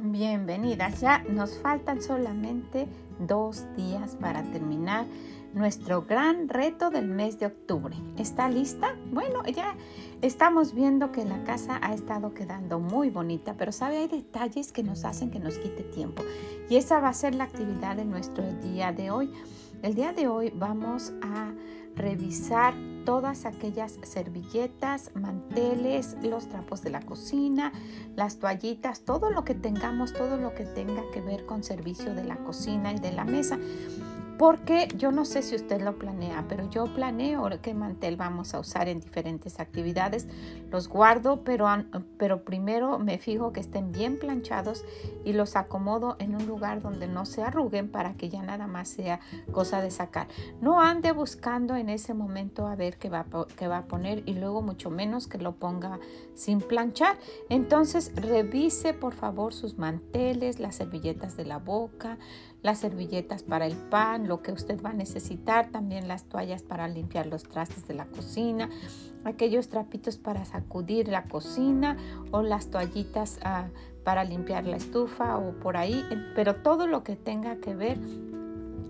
Bienvenidas. Ya nos faltan solamente dos días para terminar nuestro gran reto del mes de octubre. ¿Está lista? Bueno, ya estamos viendo que la casa ha estado quedando muy bonita, pero sabe, hay detalles que nos hacen que nos quite tiempo. Y esa va a ser la actividad de nuestro día de hoy. El día de hoy vamos a revisar todas aquellas servilletas, manteles, los trapos de la cocina, las toallitas, todo lo que tengamos, todo lo que tenga que ver con servicio de la cocina y de la mesa. Porque yo no sé si usted lo planea, pero yo planeo qué mantel vamos a usar en diferentes actividades. Los guardo, pero, pero primero me fijo que estén bien planchados y los acomodo en un lugar donde no se arruguen para que ya nada más sea cosa de sacar. No ande buscando en ese momento a ver qué va, qué va a poner y luego mucho menos que lo ponga sin planchar. Entonces revise por favor sus manteles, las servilletas de la boca, las servilletas para el pan, lo que usted va a necesitar, también las toallas para limpiar los trastes de la cocina, aquellos trapitos para sacudir la cocina o las toallitas ah, para limpiar la estufa o por ahí, pero todo lo que tenga que ver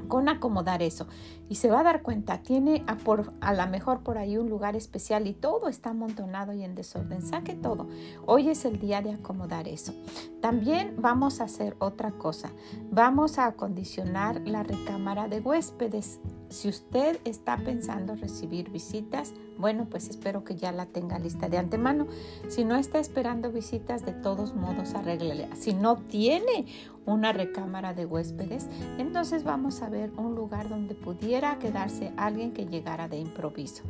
con acomodar eso. Y se va a dar cuenta, tiene a, por, a lo mejor por ahí un lugar especial y todo está amontonado y en desorden. Saque todo. Hoy es el día de acomodar eso. También vamos a hacer otra cosa. Vamos a acondicionar la recámara de huéspedes. Si usted está pensando recibir visitas, bueno, pues espero que ya la tenga lista de antemano. Si no está esperando visitas, de todos modos arréglele. Si no tiene una recámara de huéspedes, entonces vamos a ver un lugar donde pudiera quedarse alguien que llegara de improviso.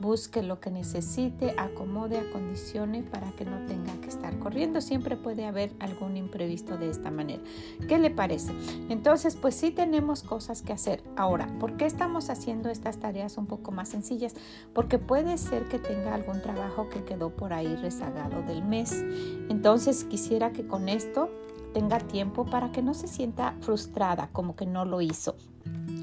Busque lo que necesite, acomode, acondicione para que no tenga que estar corriendo. Siempre puede haber algún imprevisto de esta manera. ¿Qué le parece? Entonces, pues sí tenemos cosas que hacer. Ahora, ¿por qué estamos haciendo estas tareas un poco más sencillas? Porque puede ser que tenga algún trabajo que quedó por ahí rezagado del mes. Entonces, quisiera que con esto tenga tiempo para que no se sienta frustrada como que no lo hizo.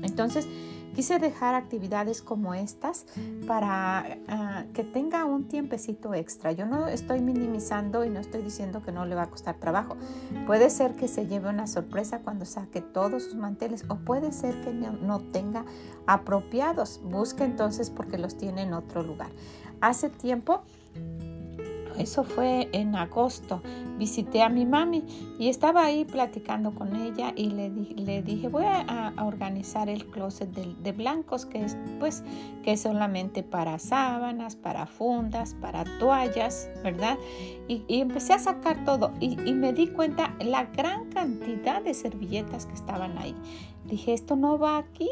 Entonces, quise dejar actividades como estas para ah, que tenga un tiempecito extra. Yo no estoy minimizando y no estoy diciendo que no le va a costar trabajo. Puede ser que se lleve una sorpresa cuando saque todos sus manteles o puede ser que no, no tenga apropiados. Busque entonces porque los tiene en otro lugar. Hace tiempo eso fue en agosto. Visité a mi mami y estaba ahí platicando con ella y le, le dije, voy a, organizar el closet de, blancos, que es pues que es solamente para sábanas, para fundas, para toallas, ¿verdad? Y, empecé a sacar todo y, y me di cuenta la gran cantidad de servilletas que estaban ahí. Dije, esto no va aquí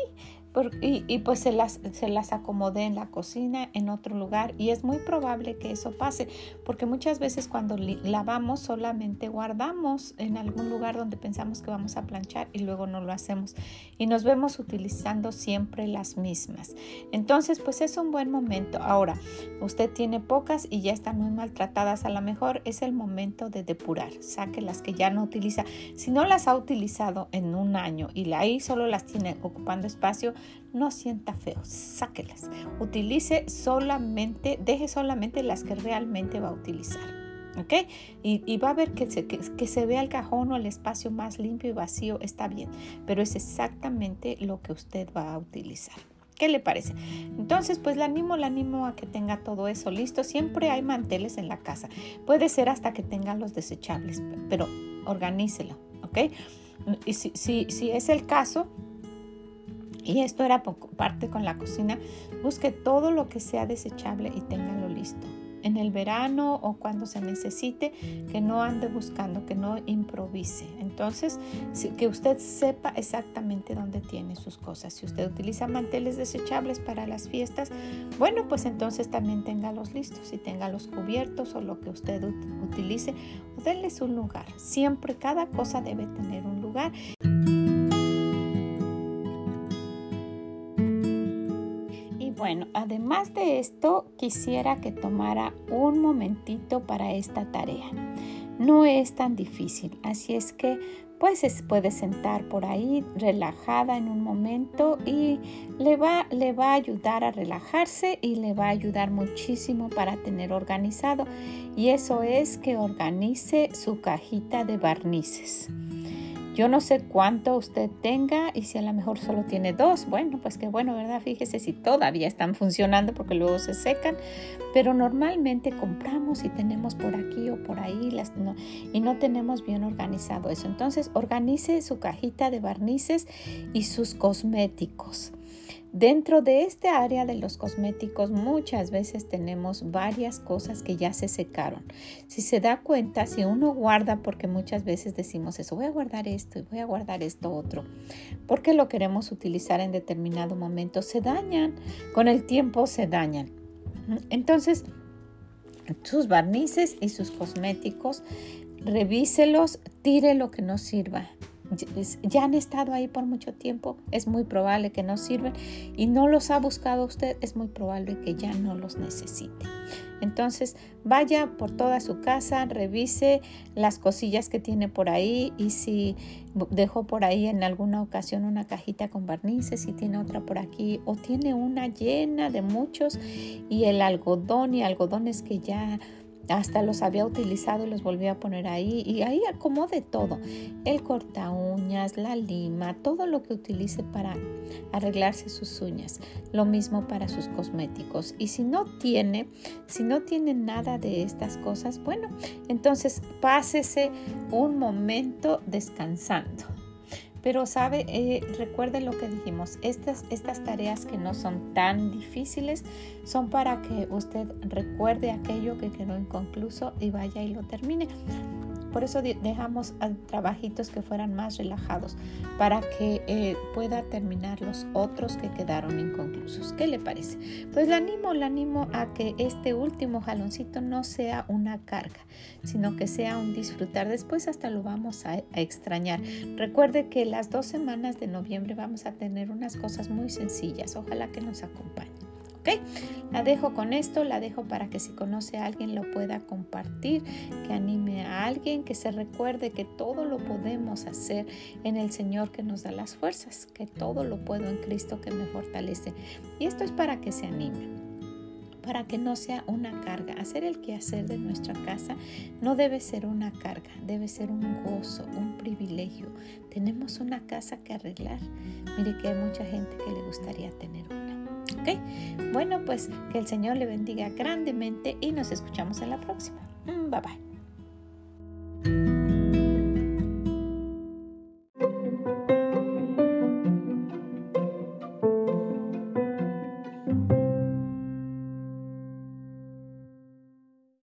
y, pues se las, se las acomodé en la cocina, en otro lugar, y es muy probable que eso pase, porque muchas veces cuando lavamos solamente guardamos en algún lugar donde pensamos que vamos a planchar y luego no lo hacemos, y nos vemos utilizando siempre las mismas. Entonces, pues es un buen momento. Ahora, usted tiene pocas y ya están muy maltratadas, a lo mejor es el momento de depurar, saque las que ya no utiliza. Si no las ha utilizado en un año y ahí solo las tiene ocupando espacio, no sienta feo, sáquelas. Utilice solamente, deje solamente las que realmente va a utilizar. ¿Ok? Y, va a ver que se, que, se vea el cajón o el espacio más limpio y vacío, está bien, pero es exactamente lo que usted va a utilizar. ¿Qué le parece? Entonces, pues la animo, la animo a que tenga todo eso listo. Siempre hay manteles en la casa. Puede ser hasta que tenga los desechables, pero organícelo, ¿ok? Y si, si, si es el caso, y esto era parte con la cocina. Busque todo lo que sea desechable y téngalo listo. En el verano o cuando se necesite, que no ande buscando, que no improvise. Entonces, que usted sepa exactamente dónde tiene sus cosas. Si usted utiliza manteles desechables para las fiestas, bueno, pues entonces también téngalos listos y tenga los cubiertos o lo que usted utilice. Denles un lugar. Siempre cada cosa debe tener un lugar. Bueno, además de esto, quisiera que tomara un momentito para esta tarea. No es tan difícil, así es que pues se puede sentar por ahí relajada en un momento y le va, le va a ayudar a relajarse y le va a ayudar muchísimo para tener organizado. Y eso es que organice su cajita de barnices. Yo no sé cuánto usted tenga y si a lo mejor solo tiene dos, bueno, pues qué bueno, ¿verdad? Fíjese si todavía están funcionando porque luego se secan, pero normalmente compramos y tenemos por aquí o por ahí y no tenemos bien organizado eso. Entonces, organice su cajita de barnices y sus cosméticos. Dentro de este área de los cosméticos muchas veces tenemos varias cosas que ya se secaron. Si se da cuenta, si uno guarda, porque muchas veces decimos eso, voy a guardar esto y voy a guardar esto otro, porque lo queremos utilizar en determinado momento, se dañan, con el tiempo se dañan. Entonces, sus barnices y sus cosméticos, revíselos, tire lo que no sirva ya han estado ahí por mucho tiempo, es muy probable que no sirven y no los ha buscado usted, es muy probable que ya no los necesite. Entonces vaya por toda su casa, revise las cosillas que tiene por ahí y si dejó por ahí en alguna ocasión una cajita con barnices, y tiene otra por aquí o tiene una llena de muchos y el algodón y algodones que ya hasta los había utilizado y los volví a poner ahí y ahí acomode todo. El corta uñas la lima todo lo que utilice para arreglarse sus uñas. Lo mismo para sus cosméticos. Y si no tiene si no tiene nada de estas cosas bueno entonces pásese un momento descansando pero sabe, eh, recuerde lo que dijimos, estas, estas tareas que no son tan difíciles son para que usted recuerde aquello que quedó inconcluso y vaya y lo termine. Por eso dejamos trabajitos que fueran más relajados para que eh, pueda terminar los otros que quedaron inconclusos. ¿Qué le parece? Pues le animo, le animo a que este último jaloncito no sea una carga, sino que sea un disfrutar. Después hasta lo vamos a extrañar. Recuerde que las dos semanas de noviembre vamos a tener unas cosas muy sencillas. Ojalá que nos acompañe. La dejo con esto, la dejo para que si conoce a alguien lo pueda compartir, que anime a alguien, que se recuerde que todo lo podemos hacer en el Señor que nos da las fuerzas, que todo lo puedo en Cristo que me fortalece. Y esto es para que se anime para que no sea una carga. Hacer el quehacer de nuestra casa no debe ser una carga, debe ser un gozo, un privilegio. Tenemos una casa que arreglar. Mire que hay mucha gente que le gustaría tener. Bueno, pues que el Señor le bendiga grandemente y nos escuchamos en la próxima. Mm, bye bye.